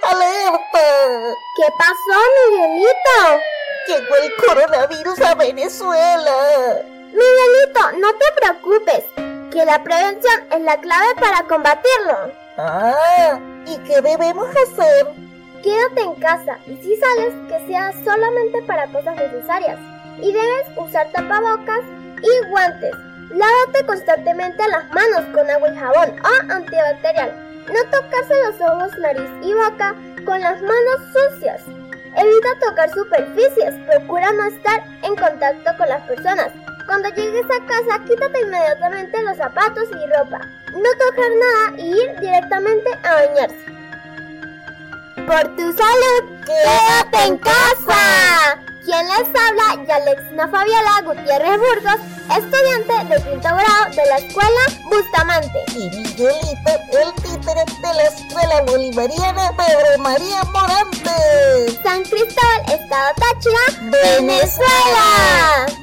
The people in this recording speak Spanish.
puerta. ¿Qué pasó, Miguelito? Llegó el coronavirus a Venezuela. Miguelito, no te preocupes, que la prevención es la clave para combatirlo. Ah, ¿y qué debemos hacer? Quédate en casa y si sales, que sea solamente para cosas necesarias. Y debes usar tapabocas y guantes. Lávate constantemente las manos con agua y jabón o antibacterial. No tocarse los ojos, nariz y boca con las manos sucias. Evita tocar superficies, procura no estar en contacto con las personas. Cuando llegues a casa, quítate inmediatamente los zapatos y ropa. No tocar nada y ir directamente a bañarse. Por tu salud, quédate en casa. ¿Quién les habla? Yalexna Fabiola Gutiérrez Burgos, estudiante de quinto grado de la escuela Bustamante. Y la bolivariana Pedro María Morante. San Cristóbal, Estado Táchira, Venezuela.